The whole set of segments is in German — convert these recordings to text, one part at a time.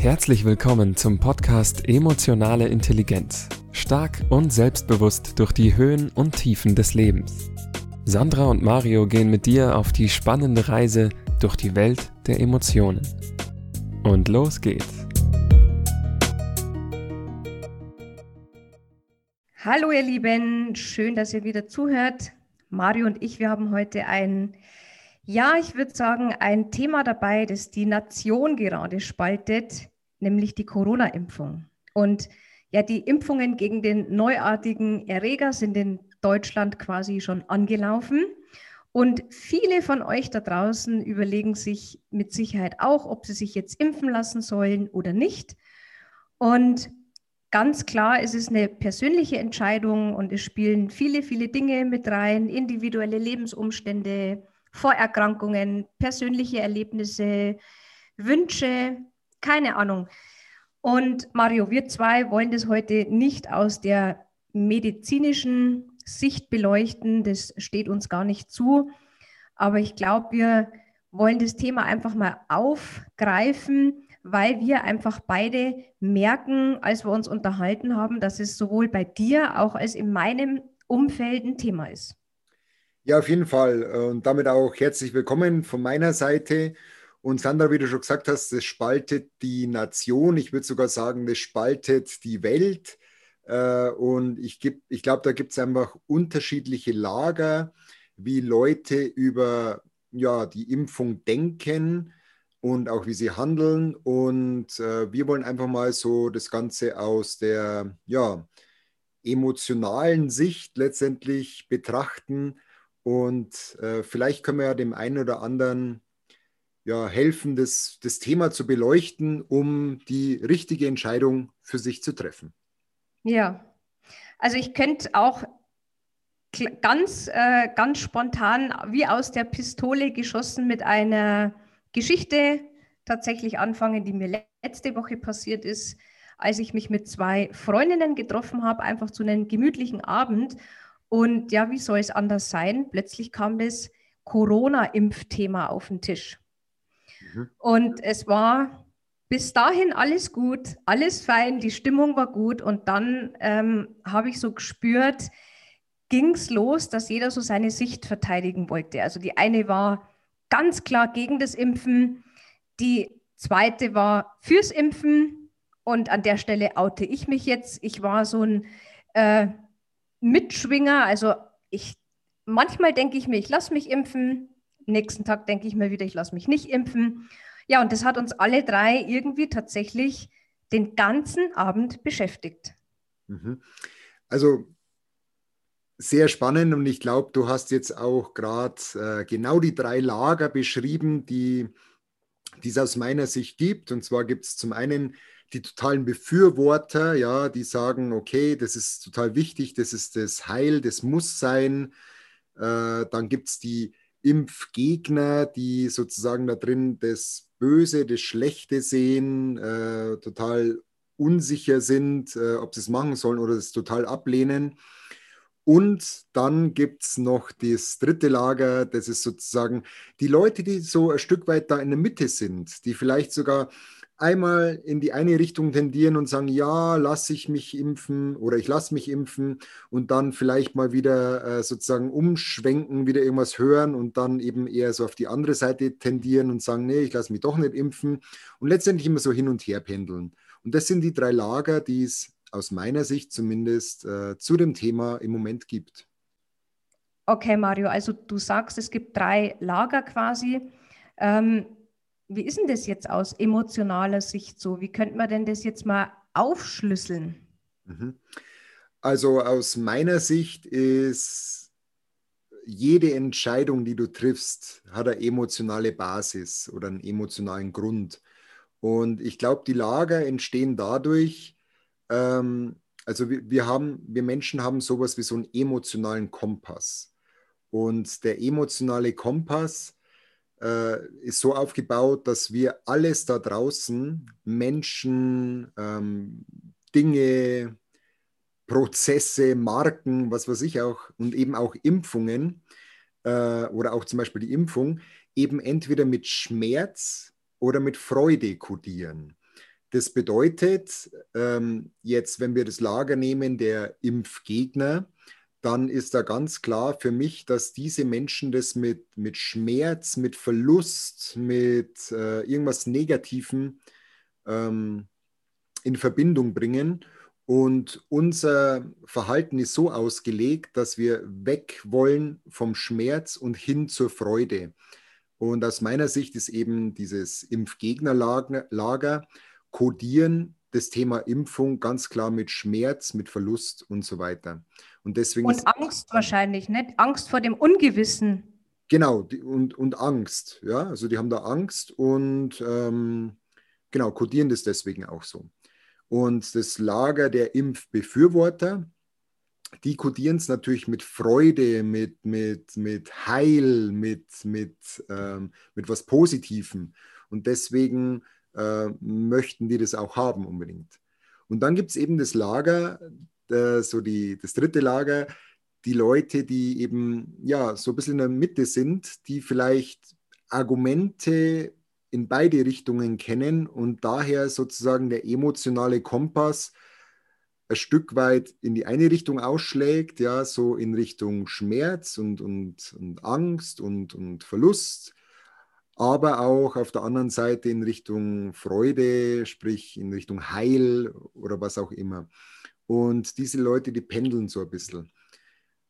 Herzlich willkommen zum Podcast Emotionale Intelligenz. Stark und selbstbewusst durch die Höhen und Tiefen des Lebens. Sandra und Mario gehen mit dir auf die spannende Reise durch die Welt der Emotionen. Und los geht's. Hallo ihr Lieben, schön, dass ihr wieder zuhört. Mario und ich, wir haben heute ein, ja, ich würde sagen, ein Thema dabei, das die Nation gerade spaltet, nämlich die Corona-Impfung. Und ja, die Impfungen gegen den neuartigen Erreger sind in Deutschland quasi schon angelaufen. Und viele von euch da draußen überlegen sich mit Sicherheit auch, ob sie sich jetzt impfen lassen sollen oder nicht. Und Ganz klar, es ist eine persönliche Entscheidung und es spielen viele, viele Dinge mit rein, individuelle Lebensumstände, Vorerkrankungen, persönliche Erlebnisse, Wünsche, keine Ahnung. Und Mario, wir zwei wollen das heute nicht aus der medizinischen Sicht beleuchten, das steht uns gar nicht zu. Aber ich glaube, wir wollen das Thema einfach mal aufgreifen weil wir einfach beide merken, als wir uns unterhalten haben, dass es sowohl bei dir auch als in meinem Umfeld ein Thema ist. Ja, auf jeden Fall. Und damit auch herzlich willkommen von meiner Seite. Und Sandra, wie du schon gesagt hast, das spaltet die Nation. Ich würde sogar sagen, das spaltet die Welt. Äh, und ich, ich glaube, da gibt es einfach unterschiedliche Lager, wie Leute über ja, die Impfung denken und auch wie sie handeln. Und äh, wir wollen einfach mal so das Ganze aus der ja, emotionalen Sicht letztendlich betrachten. Und äh, vielleicht können wir ja dem einen oder anderen ja, helfen, das, das Thema zu beleuchten, um die richtige Entscheidung für sich zu treffen. Ja, also ich könnte auch ganz, äh, ganz spontan wie aus der Pistole geschossen mit einer Geschichte tatsächlich anfangen, die mir letzte Woche passiert ist, als ich mich mit zwei Freundinnen getroffen habe, einfach zu einem gemütlichen Abend. Und ja, wie soll es anders sein? Plötzlich kam das Corona-Impfthema auf den Tisch. Mhm. Und es war bis dahin alles gut, alles fein, die Stimmung war gut. Und dann ähm, habe ich so gespürt, ging es los, dass jeder so seine Sicht verteidigen wollte. Also die eine war ganz klar gegen das Impfen. Die zweite war fürs Impfen. Und an der Stelle oute ich mich jetzt. Ich war so ein äh, Mitschwinger. Also ich, manchmal denke ich mir, ich lasse mich impfen. Nächsten Tag denke ich mir wieder, ich lasse mich nicht impfen. Ja, und das hat uns alle drei irgendwie tatsächlich den ganzen Abend beschäftigt. Mhm. Also sehr spannend und ich glaube, du hast jetzt auch gerade äh, genau die drei Lager beschrieben, die es aus meiner Sicht gibt. Und zwar gibt es zum einen die totalen Befürworter, ja, die sagen, okay, das ist total wichtig, das ist das Heil, das muss sein. Äh, dann gibt es die Impfgegner, die sozusagen da drin das Böse, das Schlechte sehen, äh, total unsicher sind, äh, ob sie es machen sollen oder es total ablehnen. Und dann gibt es noch das dritte Lager, das ist sozusagen die Leute, die so ein Stück weit da in der Mitte sind, die vielleicht sogar einmal in die eine Richtung tendieren und sagen, ja, lasse ich mich impfen oder ich lasse mich impfen und dann vielleicht mal wieder äh, sozusagen umschwenken, wieder irgendwas hören und dann eben eher so auf die andere Seite tendieren und sagen, nee, ich lasse mich doch nicht impfen und letztendlich immer so hin und her pendeln. Und das sind die drei Lager, die es aus meiner Sicht zumindest äh, zu dem Thema im Moment gibt. Okay, Mario, also du sagst, es gibt drei Lager quasi. Ähm, wie ist denn das jetzt aus emotionaler Sicht so? Wie könnte man denn das jetzt mal aufschlüsseln? Mhm. Also aus meiner Sicht ist jede Entscheidung, die du triffst, hat eine emotionale Basis oder einen emotionalen Grund. Und ich glaube, die Lager entstehen dadurch, ähm, also wir, wir, haben, wir Menschen haben sowas wie so einen emotionalen Kompass. Und der emotionale Kompass äh, ist so aufgebaut, dass wir alles da draußen, Menschen, ähm, Dinge, Prozesse, Marken, was weiß ich auch, und eben auch Impfungen äh, oder auch zum Beispiel die Impfung, eben entweder mit Schmerz oder mit Freude kodieren. Das bedeutet, ähm, jetzt, wenn wir das Lager nehmen, der Impfgegner, dann ist da ganz klar für mich, dass diese Menschen das mit, mit Schmerz, mit Verlust, mit äh, irgendwas Negativem ähm, in Verbindung bringen. Und unser Verhalten ist so ausgelegt, dass wir weg wollen vom Schmerz und hin zur Freude. Und aus meiner Sicht ist eben dieses Impfgegnerlager kodieren das Thema Impfung ganz klar mit Schmerz, mit Verlust und so weiter. Und deswegen und Angst wahrscheinlich, nicht? Angst vor dem Ungewissen. Genau, die, und, und Angst, ja. Also die haben da Angst und ähm, genau, kodieren das deswegen auch so. Und das Lager der Impfbefürworter, die kodieren es natürlich mit Freude, mit, mit, mit Heil, mit, mit, ähm, mit was Positivem. Und deswegen äh, möchten die das auch haben unbedingt. Und dann gibt es eben das Lager, äh, so die, das dritte Lager, die Leute, die eben ja so ein bisschen in der Mitte sind, die vielleicht Argumente in beide Richtungen kennen und daher sozusagen der emotionale Kompass ein Stück weit in die eine Richtung ausschlägt, ja, so in Richtung Schmerz und, und, und Angst und, und Verlust aber auch auf der anderen Seite in Richtung Freude, sprich in Richtung Heil oder was auch immer. Und diese Leute, die pendeln so ein bisschen.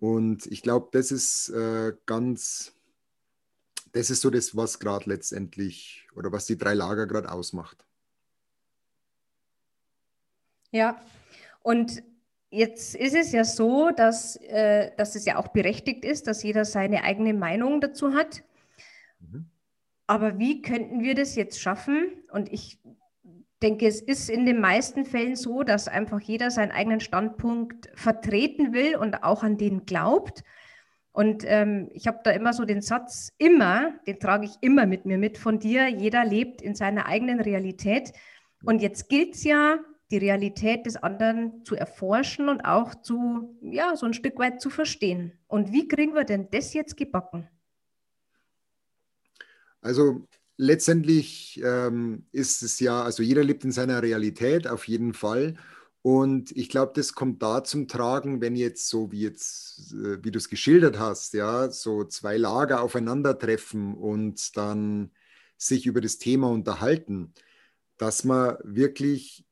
Und ich glaube, das ist äh, ganz, das ist so das, was gerade letztendlich oder was die drei Lager gerade ausmacht. Ja, und jetzt ist es ja so, dass, äh, dass es ja auch berechtigt ist, dass jeder seine eigene Meinung dazu hat. Mhm. Aber wie könnten wir das jetzt schaffen? Und ich denke, es ist in den meisten Fällen so, dass einfach jeder seinen eigenen Standpunkt vertreten will und auch an den glaubt. Und ähm, ich habe da immer so den Satz, immer, den trage ich immer mit mir mit von dir, jeder lebt in seiner eigenen Realität. Und jetzt gilt es ja, die Realität des anderen zu erforschen und auch zu, ja, so ein Stück weit zu verstehen. Und wie kriegen wir denn das jetzt gebacken? Also letztendlich ähm, ist es ja, also jeder lebt in seiner Realität auf jeden Fall. Und ich glaube, das kommt da zum Tragen, wenn jetzt so wie jetzt, äh, wie du es geschildert hast, ja, so zwei Lager aufeinandertreffen und dann sich über das Thema unterhalten, dass man wirklich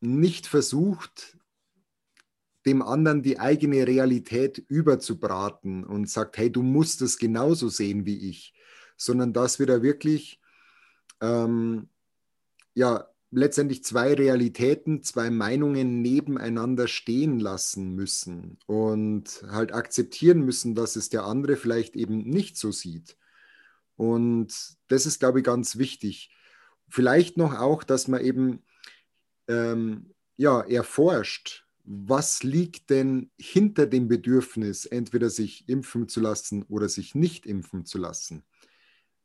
nicht versucht, dem anderen die eigene Realität überzubraten und sagt, hey, du musst es genauso sehen wie ich, sondern dass wir da wirklich ähm, ja, letztendlich zwei Realitäten, zwei Meinungen nebeneinander stehen lassen müssen und halt akzeptieren müssen, dass es der andere vielleicht eben nicht so sieht. Und das ist, glaube ich, ganz wichtig. Vielleicht noch auch, dass man eben ähm, ja, erforscht, was liegt denn hinter dem Bedürfnis, entweder sich impfen zu lassen oder sich nicht impfen zu lassen.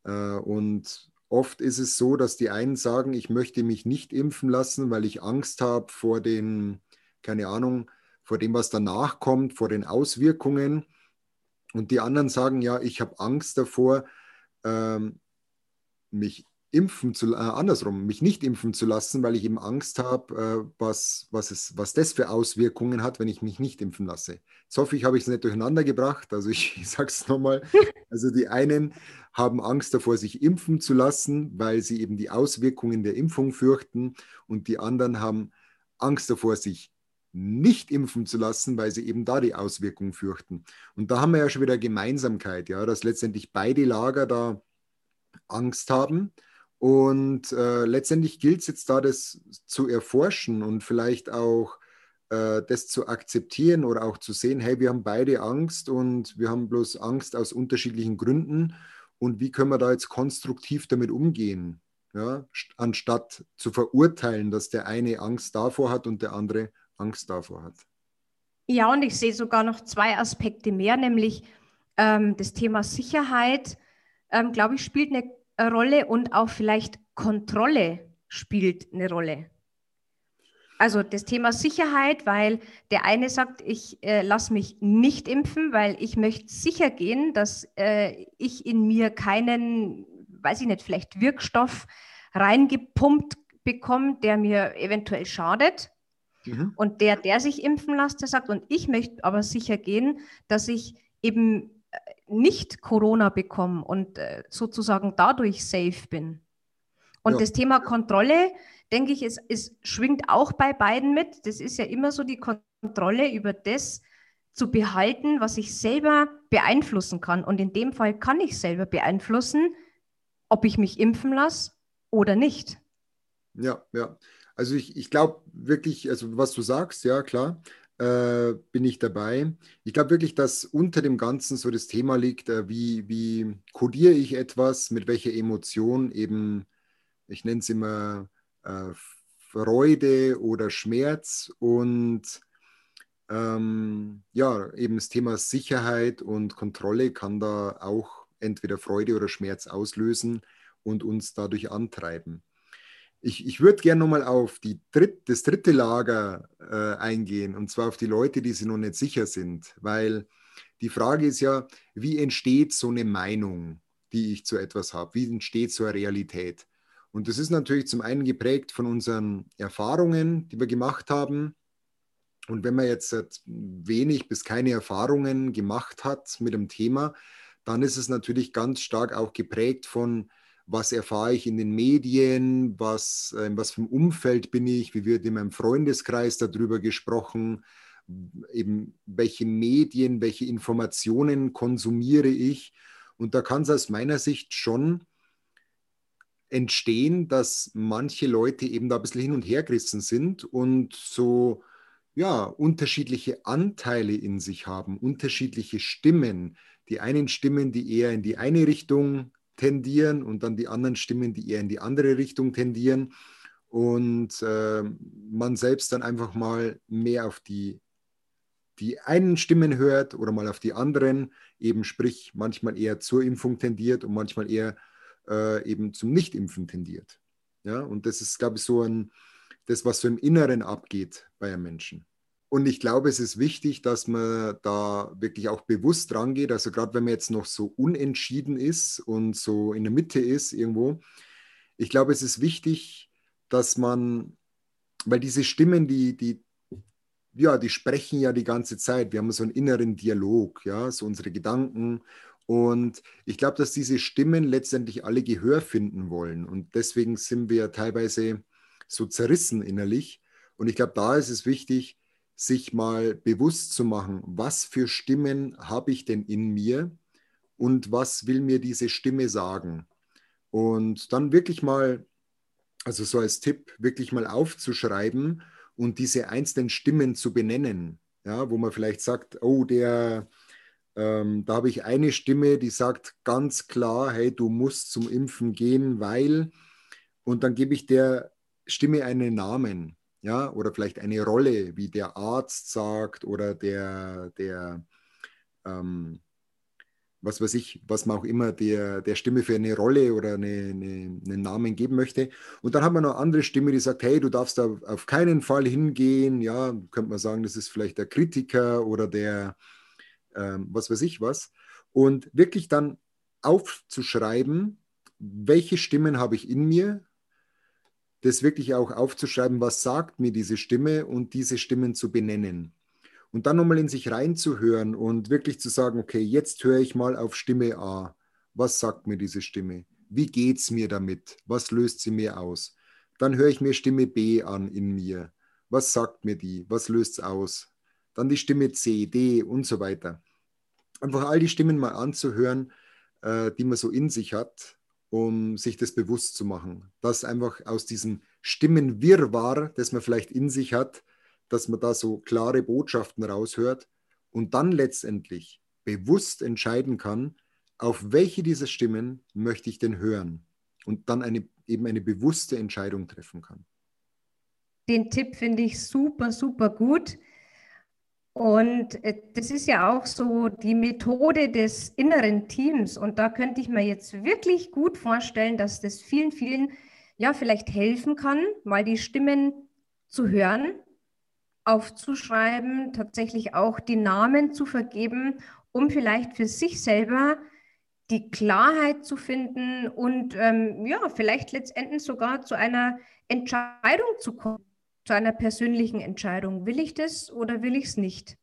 Äh, und oft ist es so, dass die einen sagen, ich möchte mich nicht impfen lassen, weil ich Angst habe vor den, keine Ahnung, vor dem, was danach kommt, vor den Auswirkungen. Und die anderen sagen, ja, ich habe Angst davor, ähm, mich impfen zu, äh, andersrum, mich nicht impfen zu lassen, weil ich eben Angst habe, äh, was, was, es, was das für Auswirkungen hat, wenn ich mich nicht impfen lasse. Jetzt hoffe ich, habe ich es nicht durcheinander gebracht. Also ich, ich sage es nochmal. Also die einen haben Angst davor, sich impfen zu lassen, weil sie eben die Auswirkungen der Impfung fürchten. Und die anderen haben Angst davor, sich nicht impfen zu lassen, weil sie eben da die Auswirkungen fürchten. Und da haben wir ja schon wieder Gemeinsamkeit, ja, dass letztendlich beide Lager da Angst haben und äh, letztendlich gilt es jetzt da, das zu erforschen und vielleicht auch äh, das zu akzeptieren oder auch zu sehen, hey, wir haben beide Angst und wir haben bloß Angst aus unterschiedlichen Gründen. Und wie können wir da jetzt konstruktiv damit umgehen? Ja, anstatt zu verurteilen, dass der eine Angst davor hat und der andere Angst davor hat. Ja, und ich sehe sogar noch zwei Aspekte mehr, nämlich ähm, das Thema Sicherheit, ähm, glaube ich, spielt eine Rolle und auch vielleicht Kontrolle spielt eine Rolle. Also das Thema Sicherheit, weil der eine sagt, ich äh, lasse mich nicht impfen, weil ich möchte sicher gehen, dass äh, ich in mir keinen, weiß ich nicht, vielleicht Wirkstoff reingepumpt bekomme, der mir eventuell schadet. Mhm. Und der, der sich impfen lässt, der sagt, und ich möchte aber sicher gehen, dass ich eben nicht Corona bekomme und äh, sozusagen dadurch safe bin. Und ja. das Thema Kontrolle, denke ich, es, es schwingt auch bei beiden mit. Das ist ja immer so die Kontrolle über das zu behalten, was ich selber beeinflussen kann. Und in dem Fall kann ich selber beeinflussen, ob ich mich impfen lasse oder nicht. Ja, ja. Also ich, ich glaube wirklich, also was du sagst, ja klar, äh, bin ich dabei. Ich glaube wirklich, dass unter dem Ganzen so das Thema liegt, äh, wie, wie kodiere ich etwas, mit welcher Emotion eben, ich nenne es immer äh, Freude oder Schmerz und ähm, ja, eben das Thema Sicherheit und Kontrolle kann da auch entweder Freude oder Schmerz auslösen und uns dadurch antreiben. Ich, ich würde gerne nochmal auf die dritt, das dritte Lager äh, eingehen, und zwar auf die Leute, die sich noch nicht sicher sind, weil die Frage ist ja, wie entsteht so eine Meinung, die ich zu etwas habe? Wie entsteht so eine Realität? Und das ist natürlich zum einen geprägt von unseren Erfahrungen, die wir gemacht haben. Und wenn man jetzt wenig bis keine Erfahrungen gemacht hat mit dem Thema, dann ist es natürlich ganz stark auch geprägt von was erfahre ich in den Medien, was, äh, in was für einem Umfeld bin ich, wie wird in meinem Freundeskreis darüber gesprochen, eben welche Medien, welche Informationen konsumiere ich. Und da kann es aus meiner Sicht schon entstehen, dass manche Leute eben da ein bisschen hin und her gerissen sind und so ja, unterschiedliche Anteile in sich haben, unterschiedliche Stimmen. Die einen Stimmen, die eher in die eine Richtung tendieren und dann die anderen Stimmen, die eher in die andere Richtung tendieren. Und äh, man selbst dann einfach mal mehr auf die, die einen Stimmen hört oder mal auf die anderen, eben sprich manchmal eher zur Impfung tendiert und manchmal eher äh, eben zum Nichtimpfen tendiert. Ja, und das ist, glaube ich, so ein, das, was so im Inneren abgeht bei einem Menschen. Und ich glaube, es ist wichtig, dass man da wirklich auch bewusst dran geht. Also gerade wenn man jetzt noch so unentschieden ist und so in der Mitte ist irgendwo. Ich glaube, es ist wichtig, dass man, weil diese Stimmen, die, die, ja, die sprechen ja die ganze Zeit. Wir haben so einen inneren Dialog, ja, so unsere Gedanken. Und ich glaube, dass diese Stimmen letztendlich alle Gehör finden wollen. Und deswegen sind wir teilweise so zerrissen innerlich. Und ich glaube, da ist es wichtig, sich mal bewusst zu machen, was für Stimmen habe ich denn in mir und was will mir diese Stimme sagen. Und dann wirklich mal, also so als Tipp, wirklich mal aufzuschreiben und diese einzelnen Stimmen zu benennen. Ja, wo man vielleicht sagt, oh, der, ähm, da habe ich eine Stimme, die sagt ganz klar, hey, du musst zum Impfen gehen, weil, und dann gebe ich der Stimme einen Namen ja, oder vielleicht eine Rolle, wie der Arzt sagt oder der, der ähm, was weiß ich, was man auch immer der, der Stimme für eine Rolle oder eine, eine, einen Namen geben möchte. Und dann haben wir noch andere Stimme, die sagt, hey, du darfst da auf keinen Fall hingehen. Ja, könnte man sagen, das ist vielleicht der Kritiker oder der, ähm, was weiß ich was. Und wirklich dann aufzuschreiben, welche Stimmen habe ich in mir, das wirklich auch aufzuschreiben, was sagt mir diese Stimme und diese Stimmen zu benennen. Und dann nochmal in sich reinzuhören und wirklich zu sagen, okay, jetzt höre ich mal auf Stimme A. Was sagt mir diese Stimme? Wie geht es mir damit? Was löst sie mir aus? Dann höre ich mir Stimme B an in mir. Was sagt mir die? Was löst es aus? Dann die Stimme C, D und so weiter. Einfach all die Stimmen mal anzuhören, äh, die man so in sich hat um sich das bewusst zu machen. Dass einfach aus diesem Stimmenwirrwarr, das man vielleicht in sich hat, dass man da so klare Botschaften raushört und dann letztendlich bewusst entscheiden kann, auf welche dieser Stimmen möchte ich denn hören und dann eine, eben eine bewusste Entscheidung treffen kann. Den Tipp finde ich super, super gut. Und äh, das ist ja auch so die Methode des inneren Teams. Und da könnte ich mir jetzt wirklich gut vorstellen, dass das vielen, vielen ja vielleicht helfen kann, mal die Stimmen zu hören, aufzuschreiben, tatsächlich auch die Namen zu vergeben, um vielleicht für sich selber die Klarheit zu finden und ähm, ja, vielleicht letztendlich sogar zu einer Entscheidung zu kommen, zu einer persönlichen Entscheidung. Will ich das oder will ich es nicht?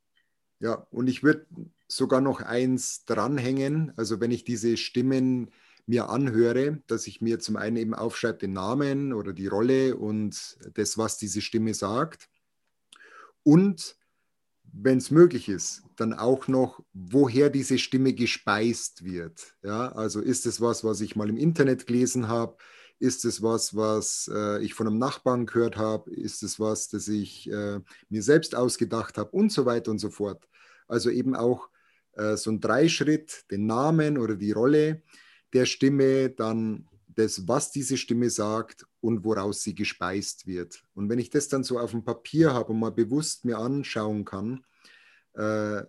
Ja, und ich würde sogar noch eins dranhängen. Also wenn ich diese Stimmen mir anhöre, dass ich mir zum einen eben aufschreibe den Namen oder die Rolle und das, was diese Stimme sagt. Und wenn es möglich ist, dann auch noch, woher diese Stimme gespeist wird. Ja, also ist es was, was ich mal im Internet gelesen habe? Ist es was, was äh, ich von einem Nachbarn gehört habe? Ist es was, das ich äh, mir selbst ausgedacht habe? Und so weiter und so fort. Also eben auch äh, so ein Dreischritt, den Namen oder die Rolle der Stimme, dann das, was diese Stimme sagt und woraus sie gespeist wird. Und wenn ich das dann so auf dem Papier habe und mal bewusst mir anschauen kann, äh,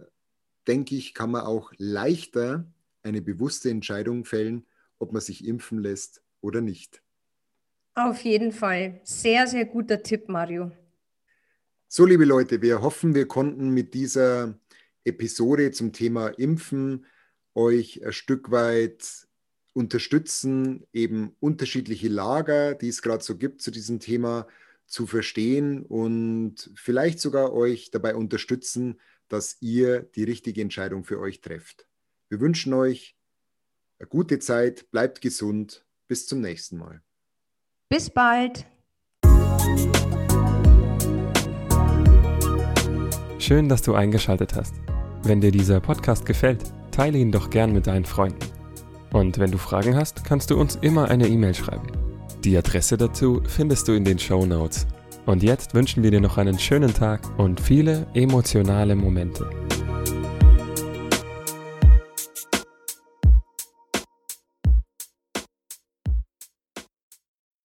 denke ich, kann man auch leichter eine bewusste Entscheidung fällen, ob man sich impfen lässt oder nicht. Auf jeden Fall. Sehr, sehr guter Tipp, Mario. So, liebe Leute, wir hoffen, wir konnten mit dieser Episode zum Thema Impfen euch ein Stück weit unterstützen, eben unterschiedliche Lager, die es gerade so gibt zu diesem Thema, zu verstehen und vielleicht sogar euch dabei unterstützen, dass ihr die richtige Entscheidung für euch trefft. Wir wünschen euch eine gute Zeit, bleibt gesund, bis zum nächsten Mal. Bis bald. Schön, dass du eingeschaltet hast. Wenn dir dieser Podcast gefällt, teile ihn doch gern mit deinen Freunden. Und wenn du Fragen hast, kannst du uns immer eine E-Mail schreiben. Die Adresse dazu findest du in den Show Notes. Und jetzt wünschen wir dir noch einen schönen Tag und viele emotionale Momente.